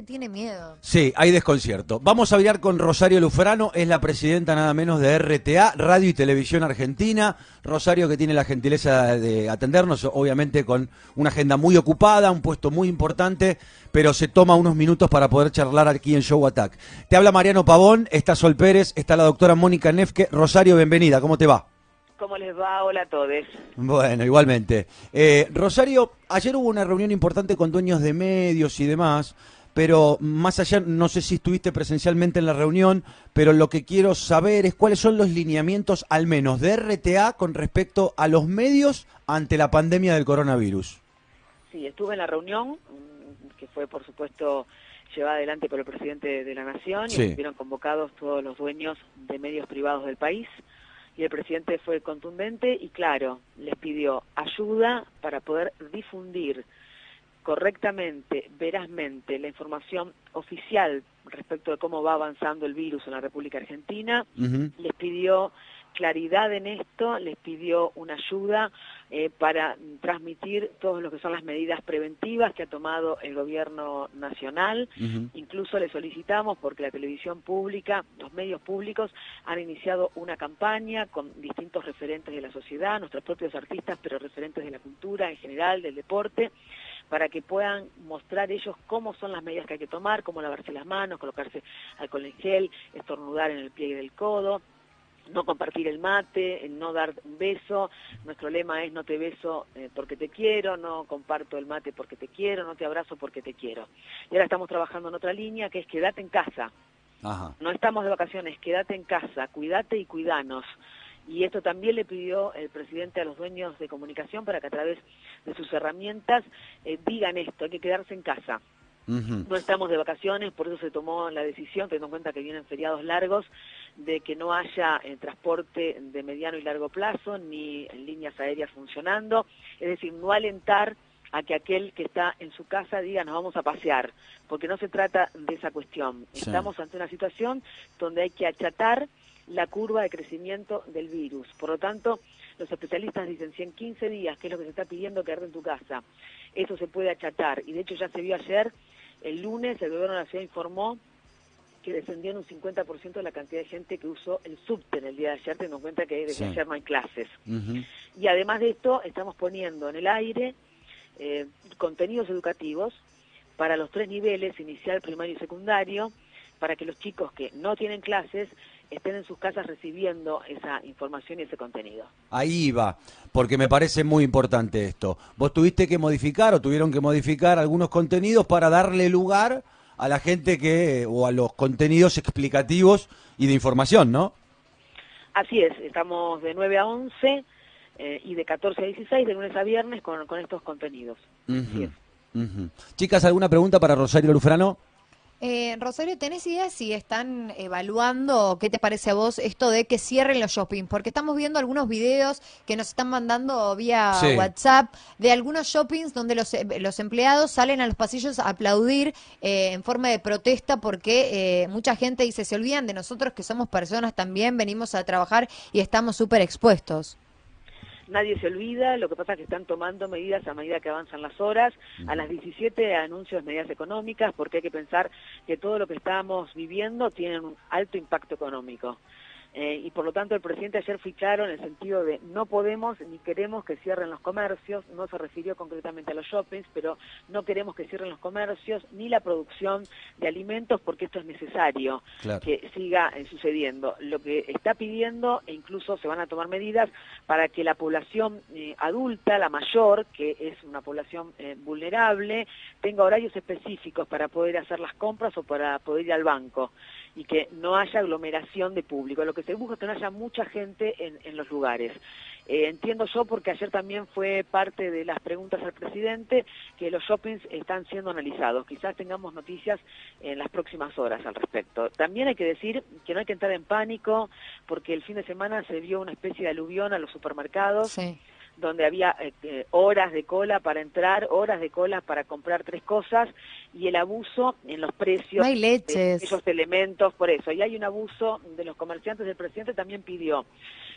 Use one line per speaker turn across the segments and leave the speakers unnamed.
gente tiene miedo.
Sí, hay desconcierto. Vamos a hablar con Rosario Lufrano, es la presidenta nada menos de RTA, Radio y Televisión Argentina. Rosario que tiene la gentileza de atendernos, obviamente con una agenda muy ocupada, un puesto muy importante, pero se toma unos minutos para poder charlar aquí en Show Attack. Te habla Mariano Pavón, está Sol Pérez, está la doctora Mónica Nefke. Rosario, bienvenida, ¿cómo te va?
¿Cómo les va? Hola a todos.
Bueno, igualmente. Eh, Rosario, ayer hubo una reunión importante con dueños de medios y demás, pero más allá, no sé si estuviste presencialmente en la reunión, pero lo que quiero saber es cuáles son los lineamientos, al menos de RTA, con respecto a los medios ante la pandemia del coronavirus.
Sí, estuve en la reunión, mm, que fue, por supuesto, llevada adelante por el presidente de la Nación, y estuvieron convocados todos los dueños de medios privados del país y el presidente fue contundente y claro, les pidió ayuda para poder difundir correctamente, verazmente, la información oficial respecto de cómo va avanzando el virus en la República Argentina. Les pidió claridad en esto, les pidió una ayuda eh, para transmitir todo lo que son las medidas preventivas que ha tomado el gobierno nacional. Incluso le solicitamos, porque la televisión pública, los medios públicos han iniciado una campaña con distintos referentes de la sociedad, nuestros propios artistas, pero referentes de la cultura en general, del deporte, para que puedan mostrar ellos cómo son las medidas que hay que tomar, cómo lavarse las manos, colocarse alcohol en gel, estornudar en el pie del codo, no compartir el mate, no dar un beso. Nuestro lema es no te beso eh, porque te quiero, no comparto el mate porque te quiero, no te abrazo porque te quiero. Y ahora estamos trabajando en otra línea que es quédate en casa. No estamos de vacaciones, quédate en casa, cuídate y cuidanos. Y esto también le pidió el presidente a los dueños de comunicación para que a través de sus herramientas eh, digan esto, hay que quedarse en casa. No estamos de vacaciones, por eso se tomó la decisión, teniendo en cuenta que vienen feriados largos, de que no haya eh, transporte de mediano y largo plazo, ni líneas aéreas funcionando, es decir, no alentar a que aquel que está en su casa diga nos vamos a pasear, porque no se trata de esa cuestión. Estamos ante una situación donde hay que achatar la curva de crecimiento del virus. Por lo tanto, los especialistas dicen si en 15 días, que es lo que se está pidiendo quedarte en tu casa, eso se puede achatar. Y de hecho ya se vio ayer, el lunes, el gobierno de la ciudad informó que descendió en un 50% la cantidad de gente que usó el subte en el día de ayer, teniendo en cuenta que desde ayer no hay clases. Y además de esto, estamos poniendo en el aire eh, contenidos educativos para los tres niveles, inicial, primario y secundario, para que los chicos que no tienen clases estén en sus casas recibiendo esa información y ese contenido.
Ahí va, porque me parece muy importante esto. Vos tuviste que modificar o tuvieron que modificar algunos contenidos para darle lugar a la gente que, o a los contenidos explicativos y de información, ¿no?
Así es, estamos de 9 a 11 eh, y de 14 a 16, de lunes a viernes, con, estos contenidos.
Chicas, ¿alguna pregunta para Rosario Lufrano?
Eh, Rosario, ¿tenés idea si están evaluando, qué te parece a vos, esto de que cierren los shopping? Porque estamos viendo algunos videos que nos están mandando vía WhatsApp de algunos shoppings donde los, eh, los, empleados salen a los pasillos a aplaudir eh, en forma de protesta porque eh, mucha gente dice, se olvidan de nosotros que somos personas también, venimos a trabajar y estamos súper expuestos
nadie se olvida, lo que pasa es que están tomando medidas a medida que avanzan las horas, a las 17 anuncios medidas económicas, porque hay que pensar que todo lo que estamos viviendo tiene un alto impacto económico. Eh, y por lo tanto el presidente ayer fue claro en el sentido de no podemos ni queremos que cierren los comercios, no se refirió concretamente a los shoppings, pero no queremos que cierren los comercios ni la producción de alimentos porque esto es necesario que siga eh, sucediendo. Lo que está pidiendo, e incluso se van a tomar medidas para que la población eh, adulta, la mayor, que es una población vulnerable, tenga horarios específicos para poder hacer las compras o para poder ir al banco y que no haya aglomeración de público. Lo que se busca es que no haya mucha gente en, los lugares. Eh, entiendo yo, porque ayer también fue parte de las preguntas al presidente, que los shoppings están siendo analizados. Quizás tengamos noticias en las próximas horas al respecto. También hay que decir que no hay que entrar en pánico, porque el fin de semana se vio una especie de aluvión a los supermercados. Sí donde había eh, horas de cola para entrar, horas de cola para comprar tres cosas y el abuso en los precios
de
esos elementos, por eso. Y hay un abuso de los comerciantes, el presidente también pidió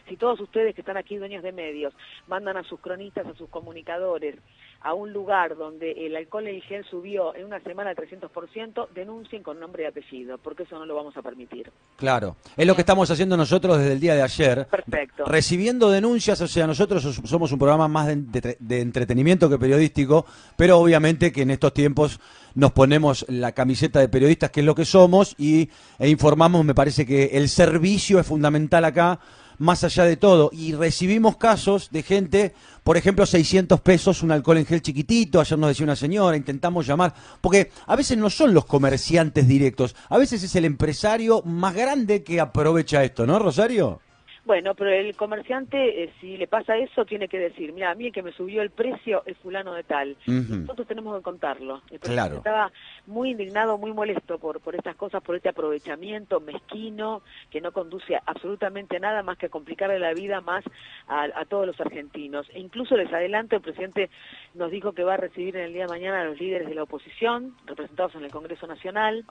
Si todos ustedes que están aquí, dueños de medios, mandan a sus cronistas, a sus comunicadores, a un lugar donde el alcohol en gel subió en una semana 300%, denuncien con nombre y apellido, porque eso no lo vamos a permitir.
Claro, es lo que estamos haciendo nosotros desde el día de ayer.
Perfecto.
Recibiendo denuncias, o sea, nosotros somos un programa más de, entretenimiento que periodístico, pero obviamente que en estos tiempos nos ponemos la camiseta de periodistas, que es lo que somos, y, e informamos, me parece que el servicio es fundamental acá más allá de todo. Y recibimos casos de gente, por ejemplo, 600 pesos, un alcohol en gel chiquitito, ayer nos decía una señora, intentamos llamar, porque a veces no son los comerciantes directos, a veces es el empresario más grande que aprovecha esto, ¿no, Rosario?
Bueno, pero el comerciante, eh, si le pasa eso, tiene que decir, mira, a mí el que me subió el precio es fulano de tal. Nosotros tenemos que contarlo. El claro. estaba muy indignado, muy molesto por, por estas cosas, por este aprovechamiento mezquino que no conduce absolutamente a nada más que a complicarle la vida más a, todos los argentinos. E incluso les adelanto, el presidente nos dijo que va a recibir en el día de mañana a los líderes de la oposición, representados en el Congreso Nacional,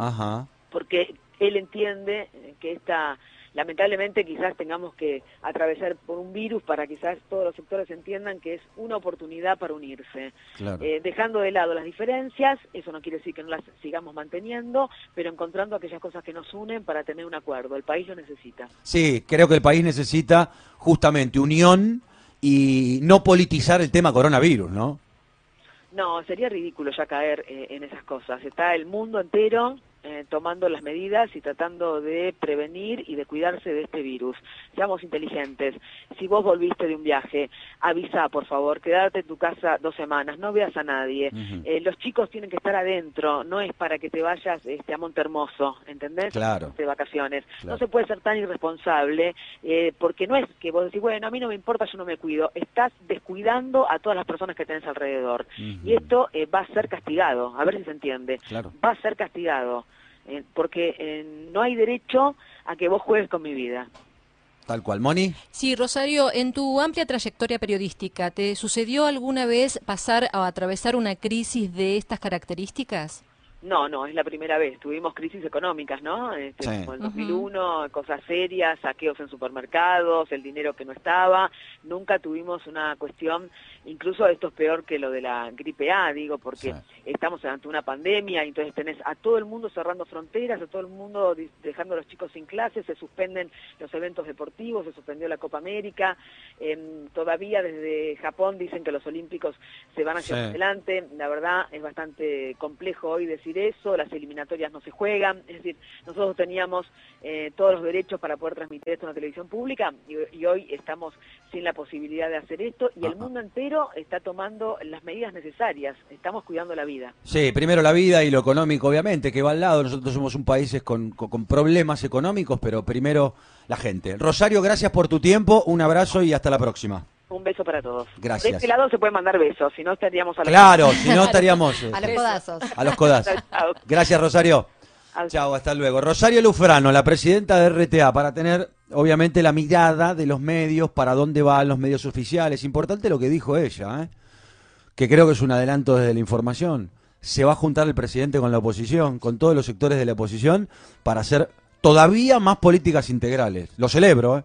porque él entiende que esta lamentablemente quizás tengamos que atravesar por un virus para quizás todos los sectores entiendan que es una oportunidad para unirse. Eh, dejando de lado las diferencias, eso no quiere decir que no las sigamos manteniendo, pero encontrando aquellas cosas que nos unen para tener un acuerdo. El país lo necesita.
Sí, creo que el país necesita justamente unión y no politizar el tema coronavirus, ¿no?
No, sería ridículo ya caer eh, en esas cosas. Está el mundo entero eh, tomando las medidas y tratando de prevenir y de cuidarse de este virus. Seamos inteligentes. Si vos volviste de un viaje, avisa, por favor, quédate en tu casa dos semanas, no veas a nadie. Eh, los chicos tienen que estar adentro, no es para que te vayas este, a Montermoso, ¿entendés?
Claro.
De vacaciones. No se puede ser tan irresponsable, eh, porque no es que vos decís, bueno, a mí no me importa, yo no me cuido. Estás descuidando a todas las personas que tenés alrededor. Y esto va a ser castigado, a ver si se entiende. Va a ser castigado. Eh, porque eh, no hay derecho a que vos juegues con mi vida.
Tal cual, Moni.
Sí, Rosario, en tu amplia trayectoria periodística, ¿te sucedió alguna vez pasar o atravesar una crisis de estas características?
No, no, es la primera vez. Tuvimos crisis económicas, ¿no? Este, Como el 2001, cosas serias, saqueos en supermercados, el dinero que no estaba. Nunca tuvimos una cuestión, incluso esto es peor que lo de la gripe A, digo, porque estamos ante una pandemia, y entonces tenés a todo el mundo cerrando fronteras, a todo el mundo dejando a los chicos sin clases, se suspenden los eventos deportivos, se suspendió la Copa América. Em, todavía desde Japón dicen que los Olímpicos se van hacia adelante. La verdad es bastante complejo hoy decir eso, las eliminatorias no se juegan, es decir, nosotros teníamos eh, todos los derechos para poder transmitir esto en la televisión pública y, hoy estamos sin la posibilidad de hacer esto y el mundo entero está tomando las medidas necesarias, estamos cuidando la vida.
Sí, primero la vida y lo económico, obviamente, que va al lado, nosotros somos un país con, con problemas económicos, pero primero la gente. Rosario, gracias por tu tiempo, un abrazo y hasta la próxima.
Un beso para todos.
Gracias.
De este lado se pueden mandar besos, si no estaríamos a
los Claro, si no estaríamos...
a los codazos.
A los codazos. Gracias, Rosario. Chao, hasta luego. Rosario Lufrano, la presidenta de RTA, para tener, obviamente, la mirada de los medios, para dónde van los medios oficiales. Importante lo que dijo ella, ¿eh? que creo que es un adelanto desde la información. Se va a juntar el presidente con la oposición, con todos los sectores de la oposición, para hacer todavía más políticas integrales. Lo celebro, ¿eh?